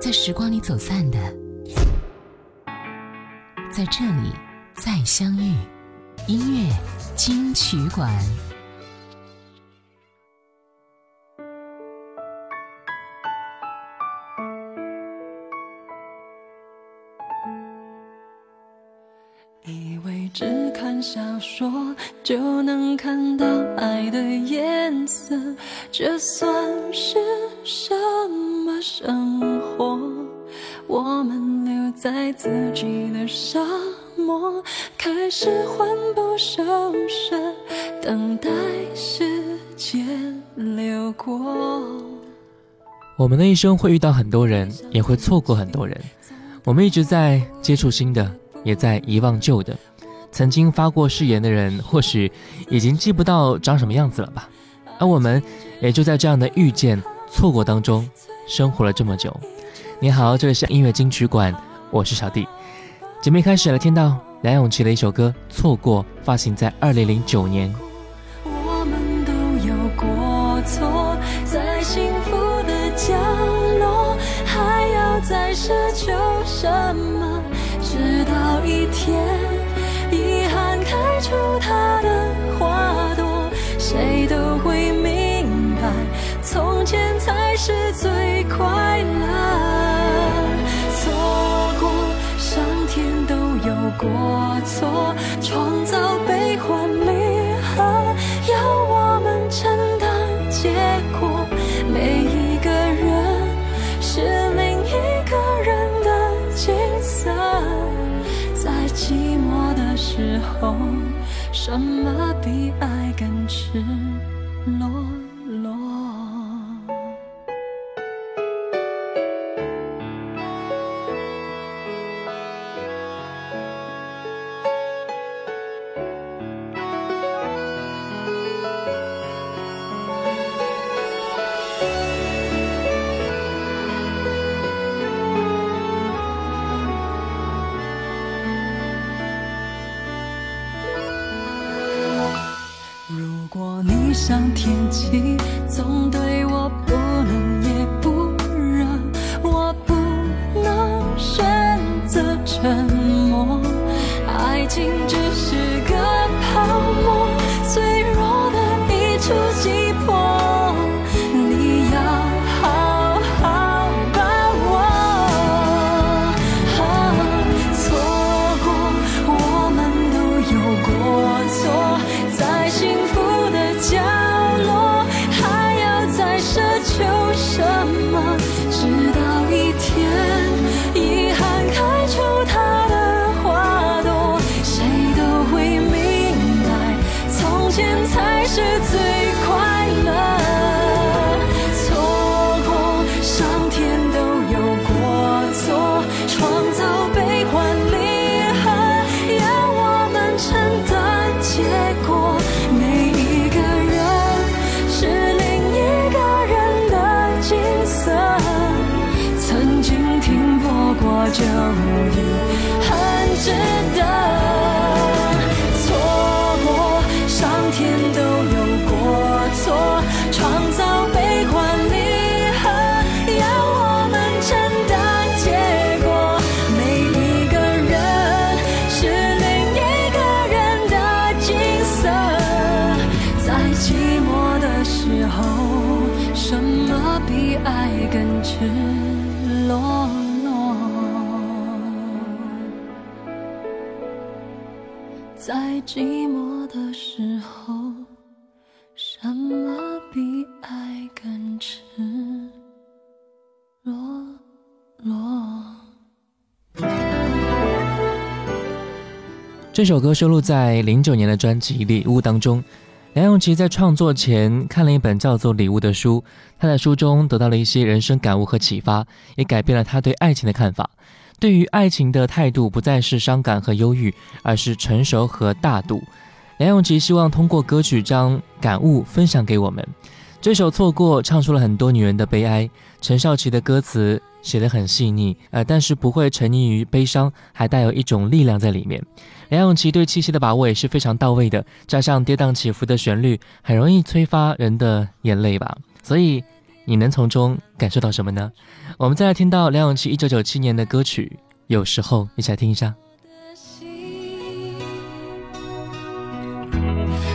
在时光里走散的，在这里再相遇。音乐金曲馆。以为只看小说就能看到爱的颜色，这算是开始魂不守舍，等待时间流过。我们的一生会遇到很多人，也会错过很多人。我们一直在接触新的。也在遗忘旧的，曾经发过誓言的人，或许已经记不到长什么样子了吧。而我们也就在这样的遇见、错过当中生活了这么久。你好，这里是音乐金曲馆，我是小弟。节目开始了听到梁咏琪的一首歌《错过》，发行在二零零九年。我们都有过错，在幸福的角落，还要再奢求什么？直到一天，遗憾开出它的花朵，谁都会明白，从前才是最快乐。过错，创造悲欢离合，要我们承担结果。每一个人是另一个人的景色。在寂寞的时候，什么比爱更赤裸？是最这首歌收录在零九年的专辑《礼物》当中。梁咏琪在创作前看了一本叫做《礼物》的书，她在书中得到了一些人生感悟和启发，也改变了她对爱情的看法。对于爱情的态度不再是伤感和忧郁，而是成熟和大度。梁咏琪希望通过歌曲将感悟分享给我们。这首《错过》唱出了很多女人的悲哀。陈少琪的歌词写得很细腻，呃，但是不会沉溺于悲伤，还带有一种力量在里面。梁咏琪对气息的把握也是非常到位的，加上跌宕起伏的旋律，很容易催发人的眼泪吧。所以你能从中感受到什么呢？我们再来听到梁咏琪一九九七年的歌曲《有时候》，一起来听一下。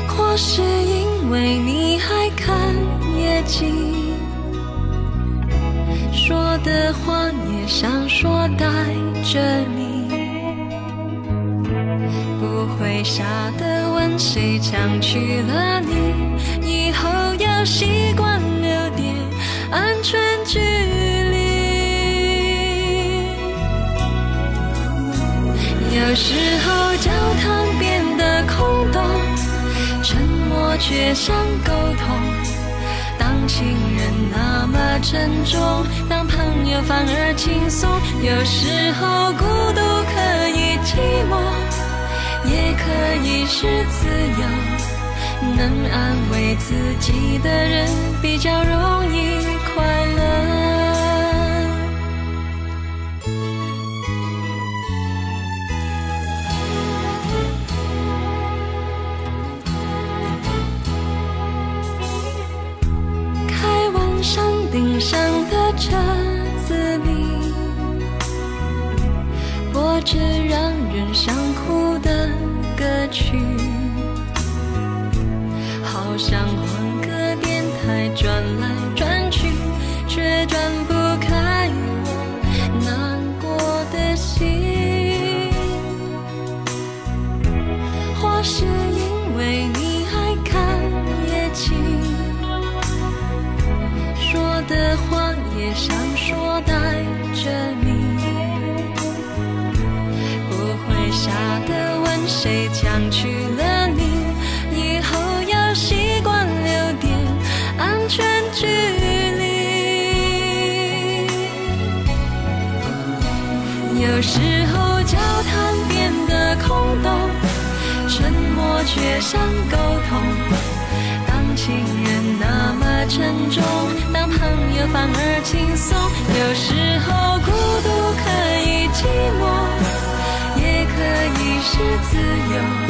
或是因为你还看夜景。的话也想说带着你，不会傻的问谁抢去了你，以后要习惯留点安全距离。有时候交谈变得空洞，沉默却像沟通。沉重，当朋友反而轻松。有时候孤独可以寂寞，也可以是自由。能安慰自己的人，比较容易快乐。车子里，播着让人想哭的歌曲，想沟通。当情人那么沉重，当朋友反而轻松。有时候孤独可以寂寞，也可以是自由。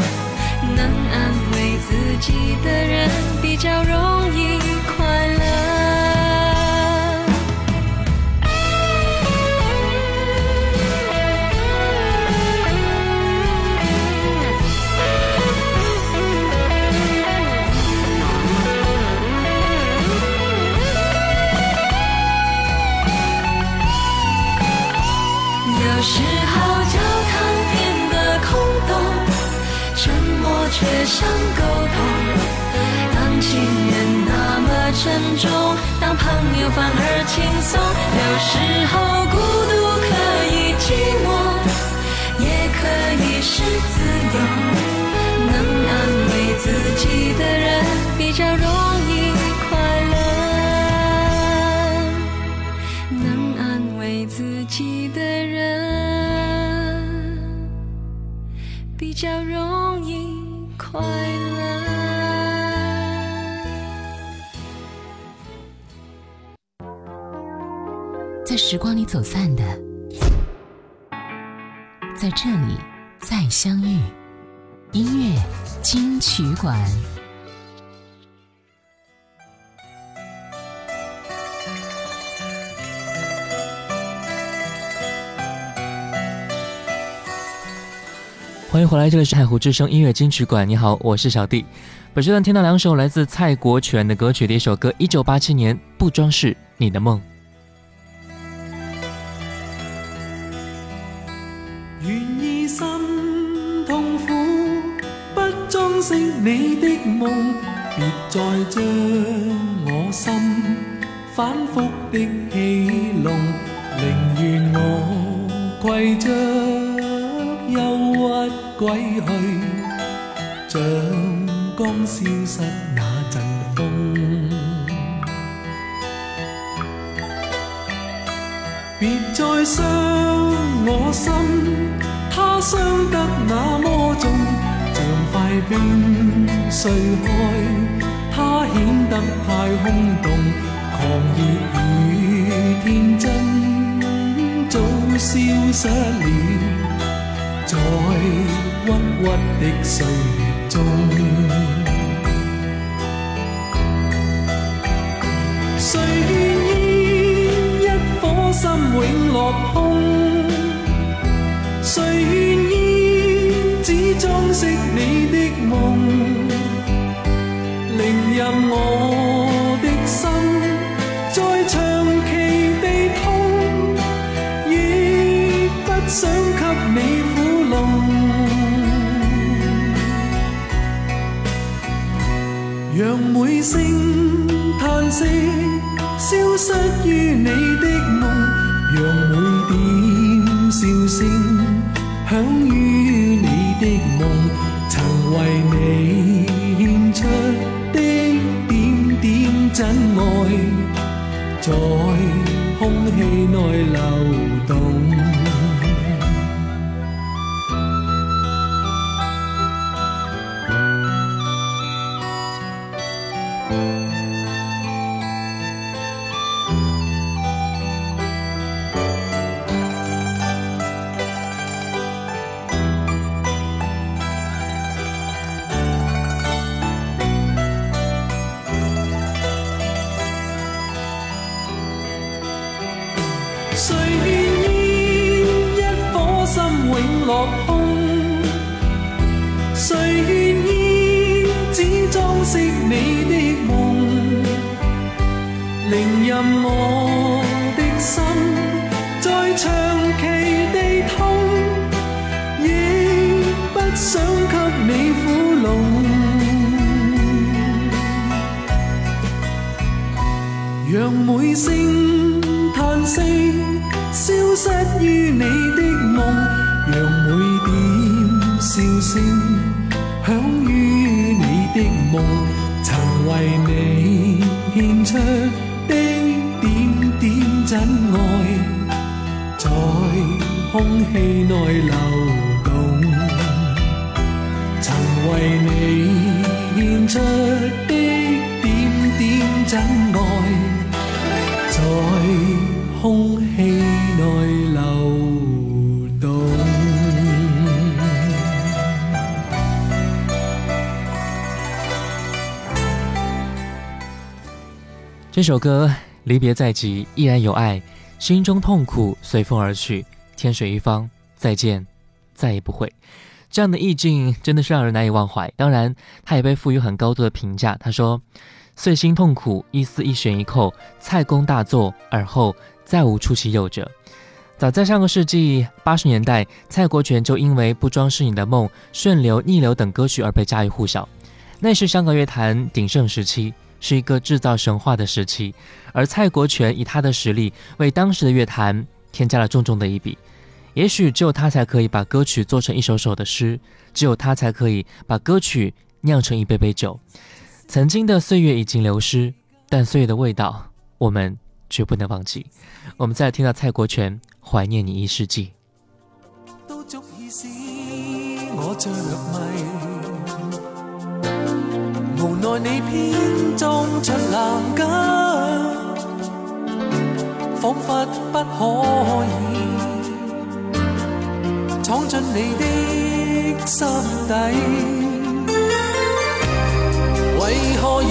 朋友反而轻松。有时候孤独可以寂寞，也可以是自由。能安慰自己的人，比较容易快乐。能安慰自己的人，比较容易。快乐。在时光里走散的，在这里再相遇。音乐金曲馆。欢迎回来，这里是太湖之声音乐金曲馆。你好，我是小弟。本时段听到两首来自蔡国权的歌曲，第一首歌，一九八七年《不装饰你的梦》。再将我心反复的戏弄，宁愿我跪着忧郁。归去，像刚消失那阵风。别再伤我心，他伤得那么重，像块冰碎开，它显得太空洞狂热与天真早消失了在郁郁的岁月中谁愿意一颗心永落空谁愿意只装饰你的梦任我的心再长期地痛，亦不想给你苦弄。让每声叹息消失于你的梦，让每点笑声响于你的梦，曾为你献出真爱，在空气内流动。让每声叹息消失于你的梦，让每点笑声响于你的梦，曾为你献出的点点真爱，在空气内流动，曾为你献出的点点真爱。空气内流动。这首歌离别在即，依然有爱，心中痛苦随风而去，天水一方，再见，再也不会。这样的意境真的是让人难以忘怀。当然，他也被赋予很高度的评价。他说：“碎心痛苦，一丝一弦一扣，蔡公大作，而后再无出其右者。”早在上个世纪八十年代，蔡国权就因为《不装饰你的梦》《顺流》《逆流》等歌曲而被家喻户晓。那是香港乐坛鼎盛时期，是一个制造神话的时期。而蔡国权以他的实力，为当时的乐坛添加了重重的一笔。也许只有他才可以把歌曲做成一首首的诗，只有他才可以把歌曲酿成一杯杯酒。曾经的岁月已经流失，但岁月的味道，我们绝不能忘记。我们再来听到蔡国权《怀念你一世纪》。都足以使我，无奈你偏裝出男家，彷彿不可以闖進你的心底，為何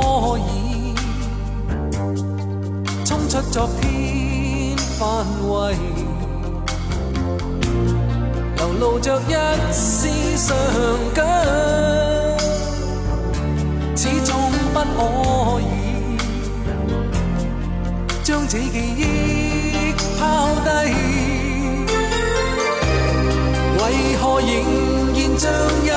可以。冲出昨天範圍，流露着一絲傷感，始終不可以。将这记忆抛低，为何仍然像有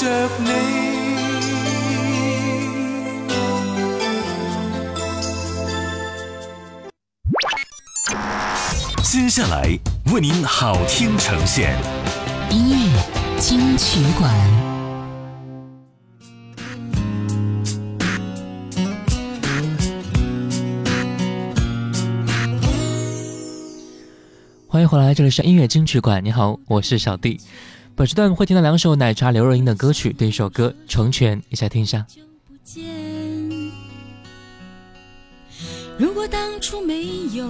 接下来为您好听呈现音乐金曲馆，欢迎回来，这里是音乐金曲馆。你好，我是小弟。本时段会听到两首奶茶刘若英的歌曲，对一首歌《成全》，一起来听一下。如果当初没有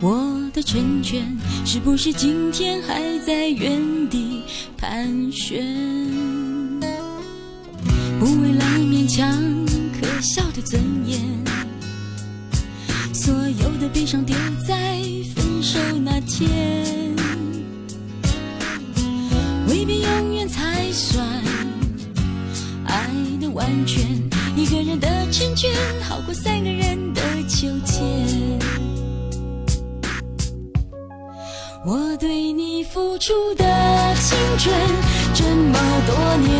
我的成全，是不是今天还在原地盘旋？不为了勉强可笑的尊严，所有的悲伤丢在分手那天。未必永远才算爱的完全，一个人的成全好过三个人的纠结。我对你付出的青春这么多年，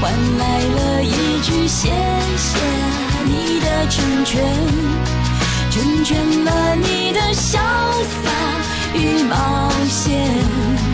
换来了一句谢谢你的成全，成全了你的潇洒与冒险。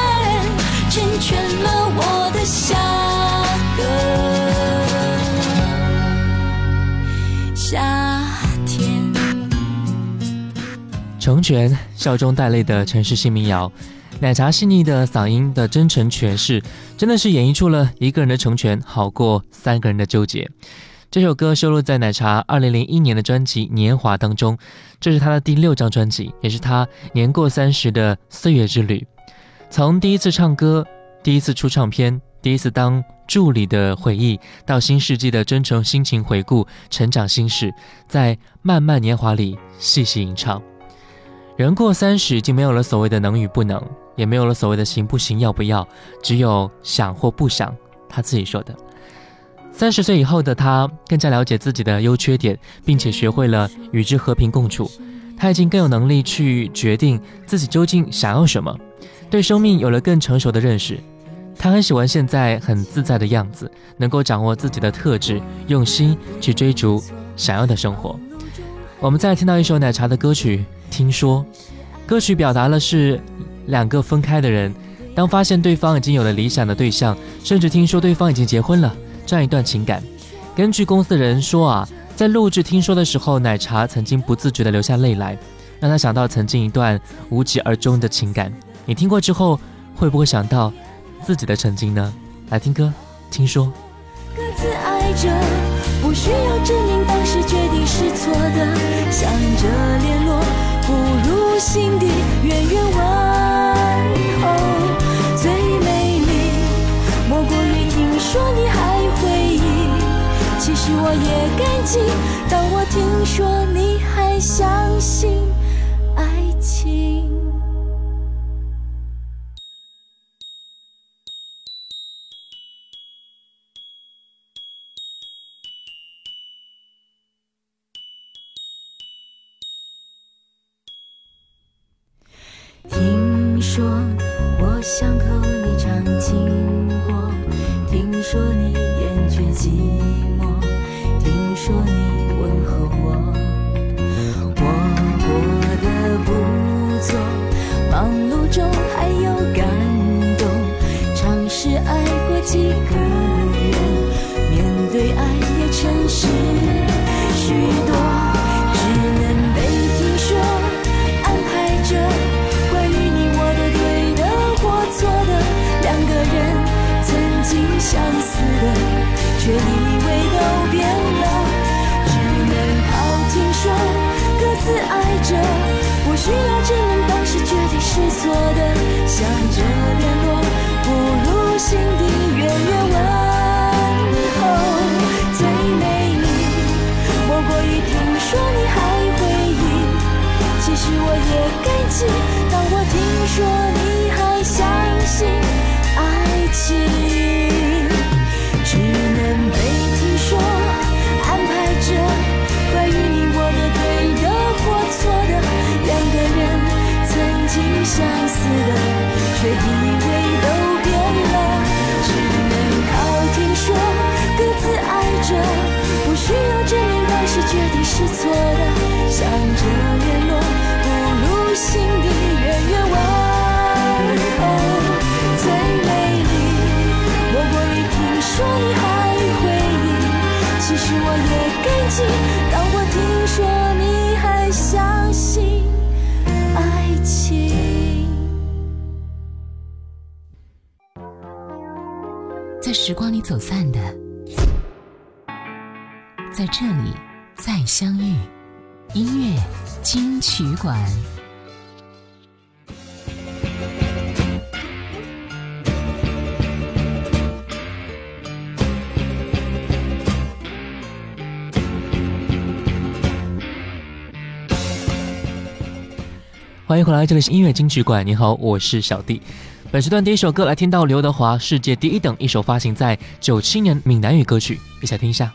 成全了我的下个夏天。成全，笑中带泪的城市新民谣，奶茶细腻的嗓音的真诚诠释，真的是演绎出了一个人的成全好过三个人的纠结。这首歌收录在奶茶2001年的专辑《年华》当中，这是他的第六张专辑，也是他年过三十的岁月之旅。从第一次唱歌、第一次出唱片、第一次当助理的回忆，到新世纪的真诚心情回顾、成长心事，在漫漫年华里细细吟唱。人过三十，已经没有了所谓的能与不能，也没有了所谓的行不行、要不要，只有想或不想。他自己说的。三十岁以后的他，更加了解自己的优缺点，并且学会了与之和平共处。他已经更有能力去决定自己究竟想要什么，对生命有了更成熟的认识。他很喜欢现在很自在的样子，能够掌握自己的特质，用心去追逐想要的生活。我们再听到一首奶茶的歌曲《听说》，歌曲表达了是两个分开的人，当发现对方已经有了理想的对象，甚至听说对方已经结婚了，这样一段情感。根据公司的人说啊，在录制《听说》的时候，奶茶曾经不自觉地流下泪来，让他想到曾经一段无疾而终的情感。你听过之后，会不会想到自己的曾经呢？来听歌，《听说》。各自爱着，不需要证明当时决定是错的。想着联络，不如心底远远问我也感激，当我听说你我也感激，当我听说你还相信爱情，当我听说你还相信爱情。在时光里走散的在这里再相遇。音乐金曲馆。欢迎回来，这里是音乐金曲馆。你好，我是小弟。本时段第一首歌来听到刘德华《世界第一等》，一首发行在九七年闽南语歌曲，一起来听一下。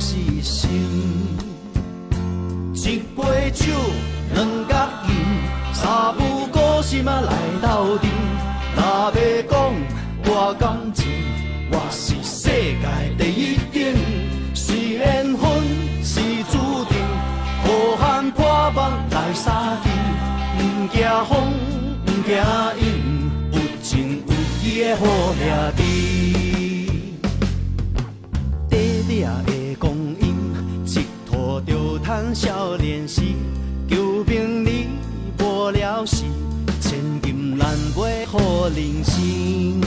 是心。一杯酒，两角银，三不五时嘛来斗阵。若要讲我感情，我是世界第一顶。是缘分，是注定，好汉破梦来杀阵，不惊风，不惊阴，有情有义的好兄弟。谈少年时，求名利，无聊时，千金难买好人生。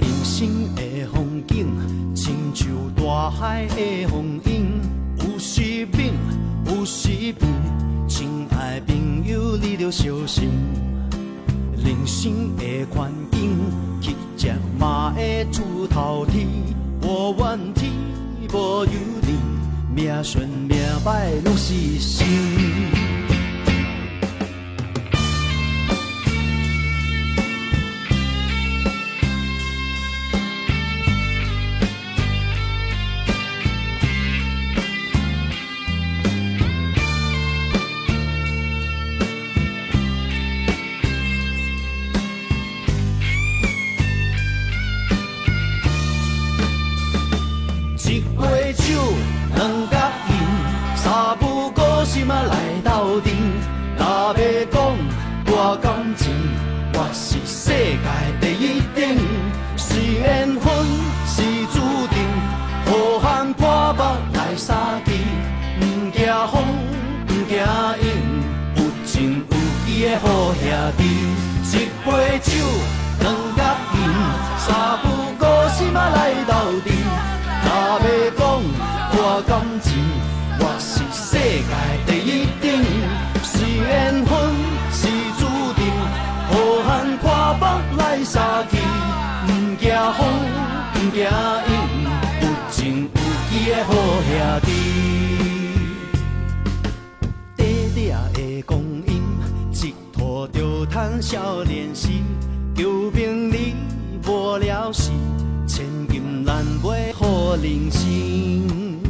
人生的风景，亲像大海的风。着小心。人生的环境，乞食嘛会出头天。无怨天，无尤人，命顺命歹拢是感情，我是世界第一等。是缘分，是注定。好汉不腹来三弟，不惊风，不惊雨。有情有义的好兄弟，一杯酒，两角银，三不高兴嘛来斗阵。若咪讲，看感情，我是世界。三弟，不惊风，不惊雨，有情有义的好兄弟。短短的光阴，一拖就叹少年时。求名利，无了事，千金难买好人生。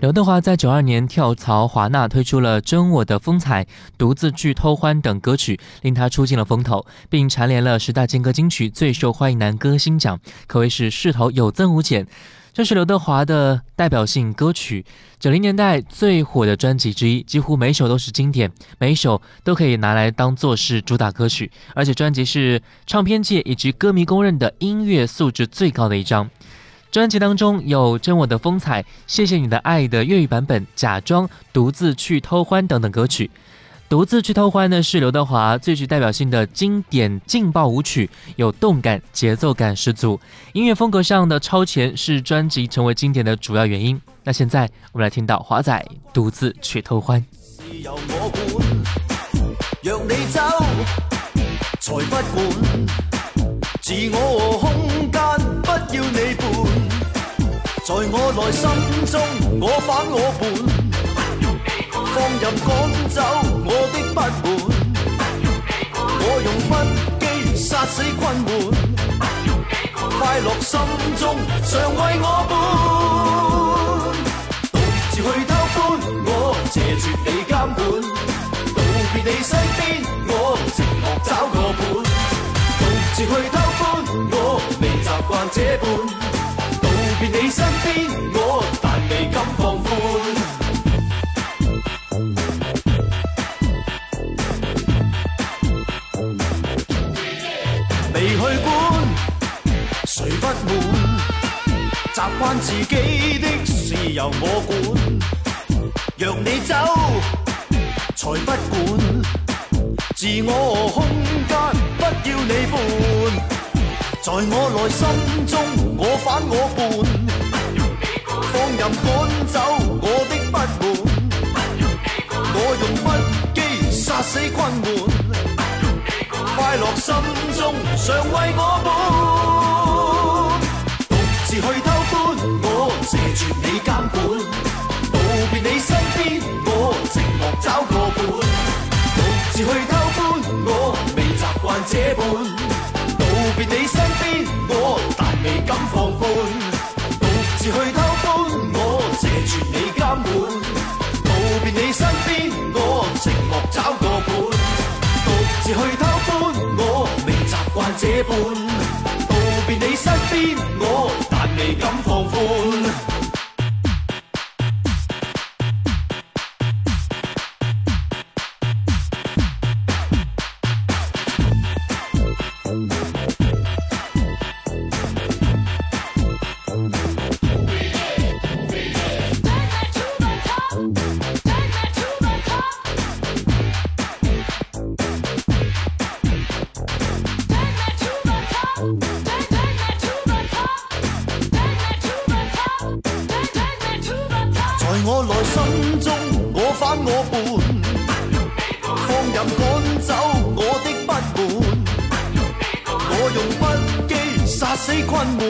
刘德华在九二年跳槽华纳，推出了《真我的风采》、《独自去偷欢》等歌曲，令他出尽了风头，并蝉联了十大劲歌金曲最受欢迎男歌星奖，可谓是势头有增无减。这是刘德华的代表性歌曲，九零年代最火的专辑之一，几乎每首都是经典，每一首都可以拿来当做是主打歌曲，而且专辑是唱片界以及歌迷公认的音乐素质最高的一张。专辑当中有《真我的风采》《谢谢你的爱》的粤语版本，《假装》《独自去偷欢》等等歌曲。《独自去偷欢》呢是刘德华最具代表性的经典劲爆舞曲，有动感、节奏感十足，音乐风格上的超前是专辑成为经典的主要原因。那现在我们来听到华仔独自去偷欢。由我，在我内心中，我反我叛。放任赶走我的不满。我用不羁杀死困闷。快乐心中，常为我伴。独自去偷欢，我谢绝你监管。道别你身边，我寂寞找个伴。独自去偷欢，我未习惯这般。道别你身边，我但未敢放宽。未去管，谁不满？习惯自己的事由我管。若你走，才不管。自我空间，不要你伴。在我内心中，我反我叛，放任赶走我的不满，我用不羁杀死困闷，快乐心中常为我伴，独自去偷欢，我谢绝你监管，道别你身边，我寂寞找个伴，独自去偷欢，我未习惯这般。去偷欢，我谢绝你监管。道别你身边，我寂寞找个伴。独自去偷欢，我未习惯这般。道别你身边，我但未敢放我内心中我反我伴放任赶走我的不满我用不羁杀死困闷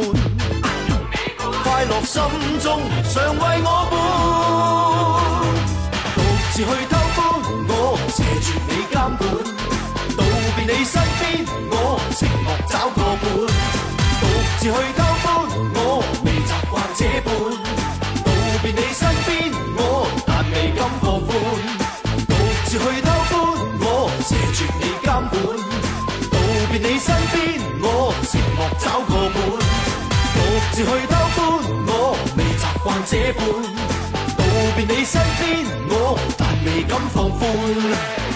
快乐心中常为我伴独自去偷欢我斜绝你监管道别你身边我寂寞找个伴独自去独自去偷欢我谢绝你监管道别你身边我寂寞找个伴独自去偷欢我未习惯这般道别你身边我但未敢放宽